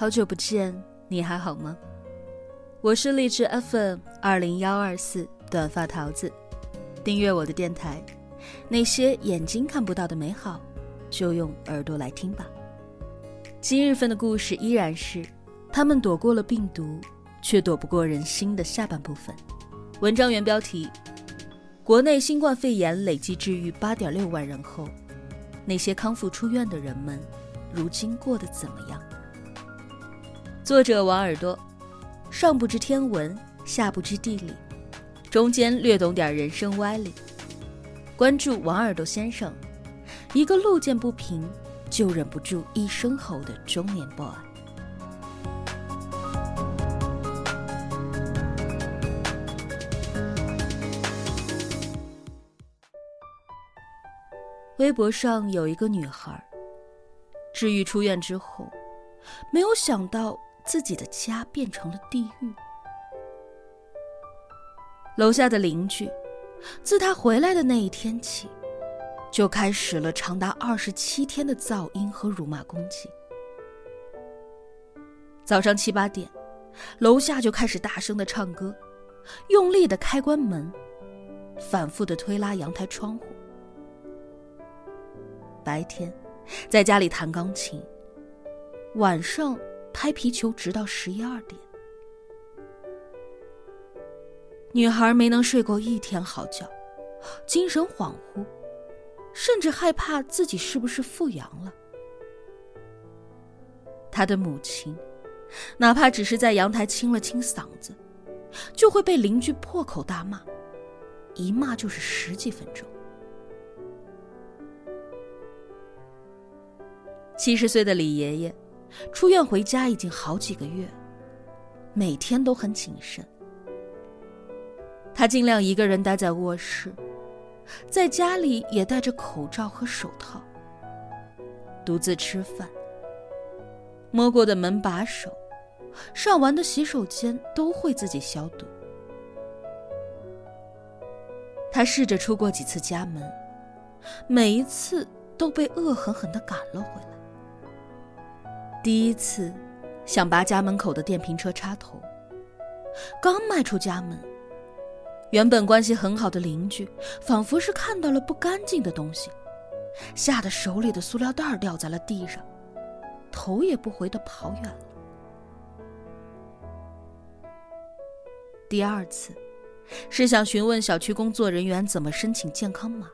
好久不见，你还好吗？我是荔枝 FM 二零幺二四短发桃子，订阅我的电台。那些眼睛看不到的美好，就用耳朵来听吧。今日份的故事依然是，他们躲过了病毒，却躲不过人心的下半部分。文章原标题：国内新冠肺炎累计治愈八点六万人后，那些康复出院的人们，如今过得怎么样？作者王耳朵，上不知天文，下不知地理，中间略懂点人生歪理。关注王耳朵先生，一个路见不平就忍不住一声吼的中年 boy。微博上有一个女孩，治愈出院之后，没有想到自己的家变成了地狱。楼下的邻居。自他回来的那一天起，就开始了长达二十七天的噪音和辱骂攻击。早上七八点，楼下就开始大声的唱歌，用力的开关门，反复的推拉阳台窗户。白天，在家里弹钢琴，晚上拍皮球，直到十一二点。女孩没能睡过一天好觉，精神恍惚，甚至害怕自己是不是复阳了。她的母亲，哪怕只是在阳台清了清嗓子，就会被邻居破口大骂，一骂就是十几分钟。七十岁的李爷爷，出院回家已经好几个月，每天都很谨慎。他尽量一个人待在卧室，在家里也戴着口罩和手套，独自吃饭。摸过的门把手，上完的洗手间都会自己消毒。他试着出过几次家门，每一次都被恶狠狠地赶了回来。第一次，想拔家门口的电瓶车插头，刚迈出家门。原本关系很好的邻居，仿佛是看到了不干净的东西，吓得手里的塑料袋掉在了地上，头也不回的跑远了。第二次，是想询问小区工作人员怎么申请健康码。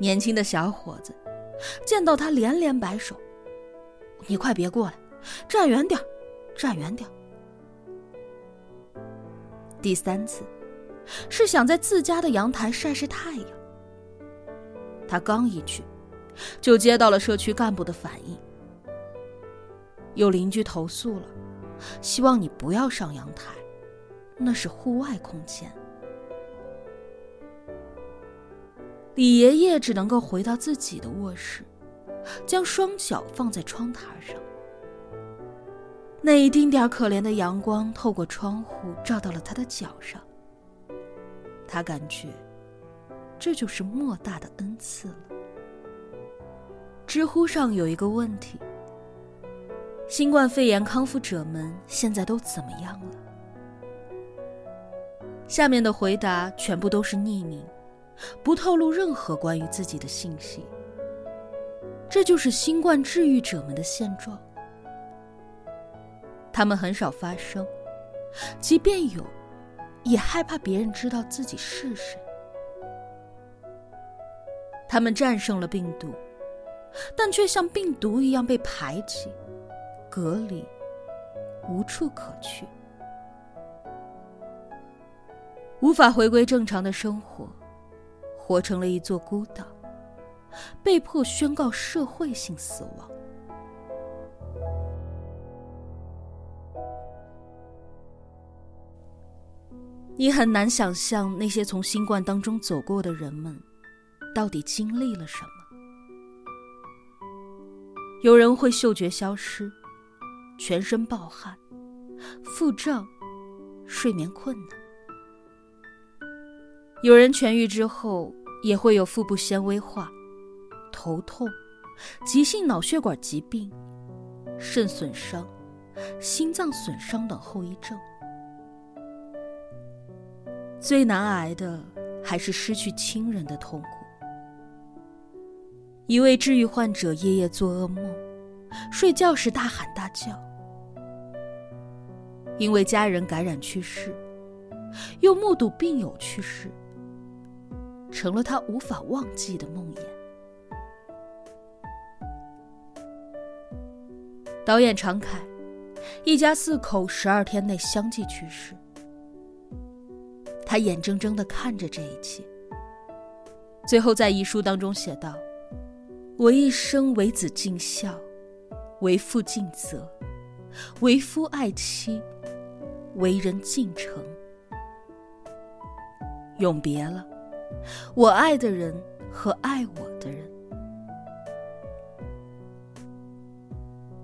年轻的小伙子见到他连连摆手：“你快别过来，站远点站远点第三次，是想在自家的阳台晒晒太阳。他刚一去，就接到了社区干部的反应，有邻居投诉了，希望你不要上阳台，那是户外空间。李爷爷只能够回到自己的卧室，将双脚放在窗台上。那一丁点可怜的阳光透过窗户照到了他的脚上，他感觉这就是莫大的恩赐了。知乎上有一个问题：新冠肺炎康复者们现在都怎么样了？下面的回答全部都是匿名，不透露任何关于自己的信息。这就是新冠治愈者们的现状。他们很少发声，即便有，也害怕别人知道自己是谁。他们战胜了病毒，但却像病毒一样被排挤、隔离，无处可去，无法回归正常的生活，活成了一座孤岛，被迫宣告社会性死亡。你很难想象那些从新冠当中走过的人们，到底经历了什么。有人会嗅觉消失，全身暴汗，腹胀，睡眠困难；有人痊愈之后，也会有腹部纤维化、头痛、急性脑血管疾病，肾损伤、心脏损伤等后遗症。最难挨的还是失去亲人的痛苦。一位治愈患者夜夜做噩梦，睡觉时大喊大叫，因为家人感染去世，又目睹病友去世，成了他无法忘记的梦魇。导演常凯，一家四口十二天内相继去世。他眼睁睁的看着这一切，最后在遗书当中写道：“我一生为子尽孝，为父尽责，为夫爱妻，为人尽诚。永别了，我爱的人和爱我的人。”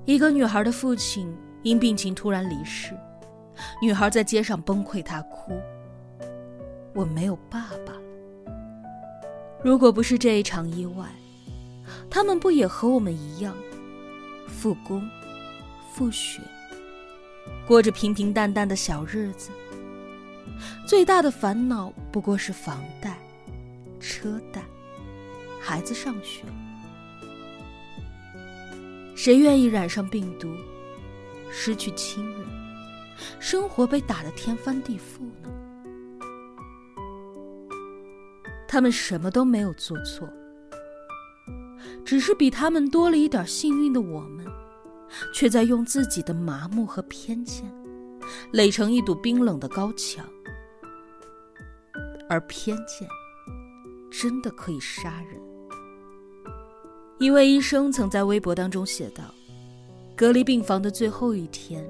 一个女孩的父亲因病情突然离世，女孩在街上崩溃大哭。我没有爸爸了。如果不是这一场意外，他们不也和我们一样，复工、复学，过着平平淡淡的小日子。最大的烦恼不过是房贷、车贷、孩子上学。谁愿意染上病毒，失去亲人，生活被打得天翻地覆呢？他们什么都没有做错，只是比他们多了一点幸运的我们，却在用自己的麻木和偏见，垒成一堵冰冷的高墙。而偏见，真的可以杀人。一位医生曾在微博当中写道：“隔离病房的最后一天，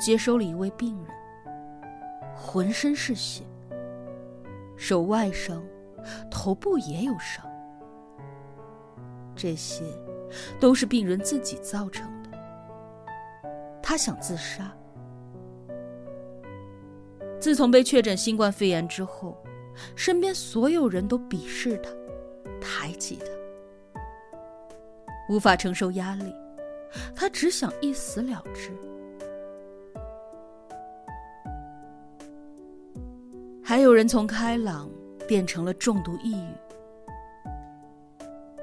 接收了一位病人，浑身是血，手外伤，头部也有伤，这些都是病人自己造成的。他想自杀。自从被确诊新冠肺炎之后，身边所有人都鄙视他，排挤他。”无法承受压力，他只想一死了之。还有人从开朗变成了重度抑郁，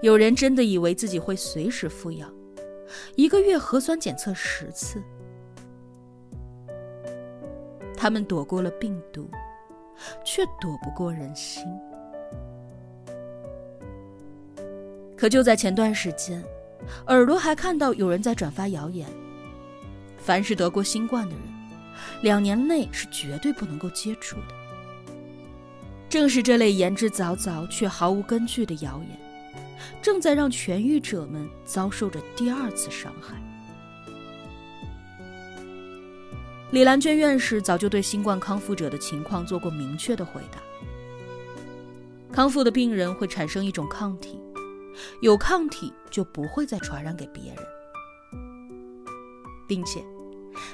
有人真的以为自己会随时复阳，一个月核酸检测十次。他们躲过了病毒，却躲不过人心。可就在前段时间，耳朵还看到有人在转发谣言：凡是得过新冠的人，两年内是绝对不能够接触的。正是这类言之凿凿却毫无根据的谣言，正在让痊愈者们遭受着第二次伤害。李兰娟院士早就对新冠康复者的情况做过明确的回答：康复的病人会产生一种抗体。有抗体就不会再传染给别人，并且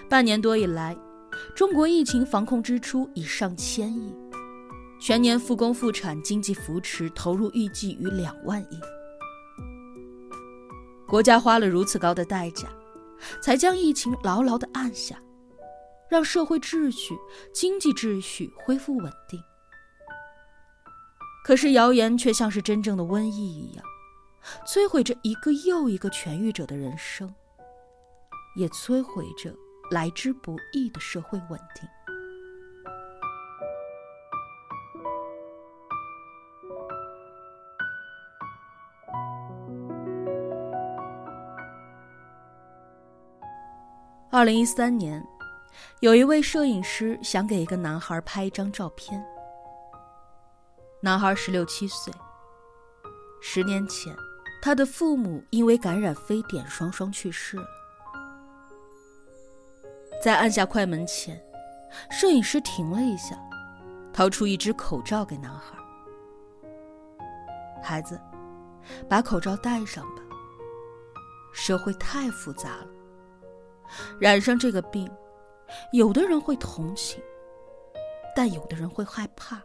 半年多以来，中国疫情防控支出已上千亿，全年复工复产、经济扶持投入预计逾两万亿。国家花了如此高的代价，才将疫情牢牢地按下，让社会秩序、经济秩序恢复稳定。可是谣言却像是真正的瘟疫一样。摧毁着一个又一个痊愈者的人生，也摧毁着来之不易的社会稳定。二零一三年，有一位摄影师想给一个男孩拍一张照片。男孩十六七岁，十年前。他的父母因为感染非典双双去世了。在按下快门前，摄影师停了一下，掏出一只口罩给男孩：“孩子，把口罩戴上吧。社会太复杂了，染上这个病，有的人会同情，但有的人会害怕，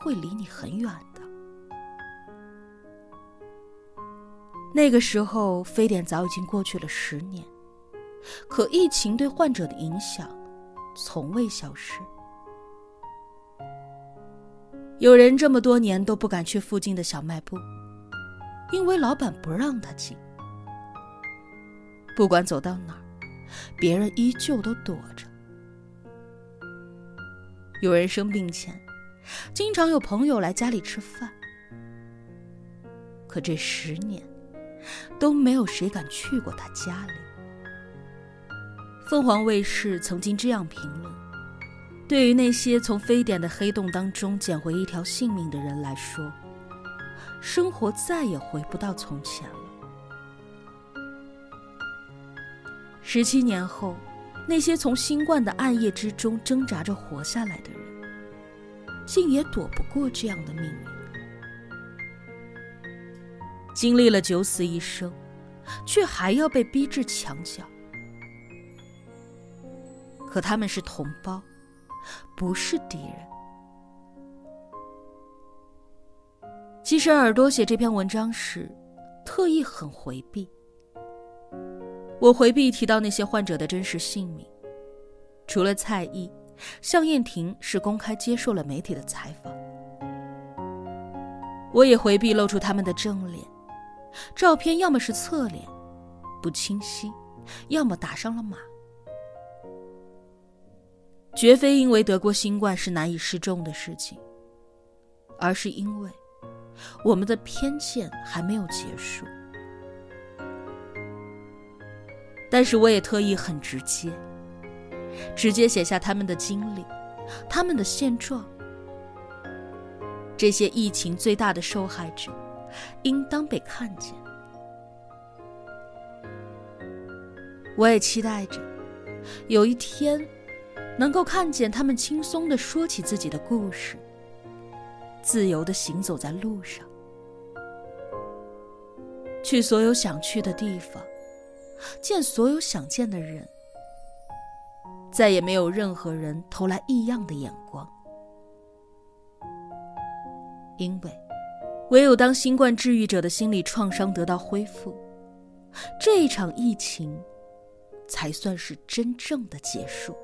会离你很远的。”那个时候，非典早已经过去了十年。可疫情对患者的影响从未消失。有人这么多年都不敢去附近的小卖部，因为老板不让他进。不管走到哪儿，别人依旧都躲着。有人生病前，经常有朋友来家里吃饭，可这十年都没有谁敢去过他家里。凤凰卫视曾经这样评论：对于那些从非典的黑洞当中捡回一条性命的人来说，生活再也回不到从前了。十七年后，那些从新冠的暗夜之中挣扎着活下来的人，竟也躲不过这样的命运。经历了九死一生，却还要被逼至墙角。可他们是同胞，不是敌人。其实耳朵写这篇文章时，特意很回避。我回避提到那些患者的真实姓名，除了蔡毅，向燕婷是公开接受了媒体的采访。我也回避露出他们的正脸，照片要么是侧脸，不清晰，要么打上了码。绝非因为得过新冠是难以示众的事情，而是因为我们的偏见还没有结束。但是我也特意很直接，直接写下他们的经历，他们的现状。这些疫情最大的受害者，应当被看见。我也期待着，有一天，能够看见他们轻松的说起自己的故事，自由的行走在路上，去所有想去的地方。见所有想见的人，再也没有任何人投来异样的眼光，因为唯有当新冠治愈者的心理创伤得到恢复，这场疫情才算是真正的结束。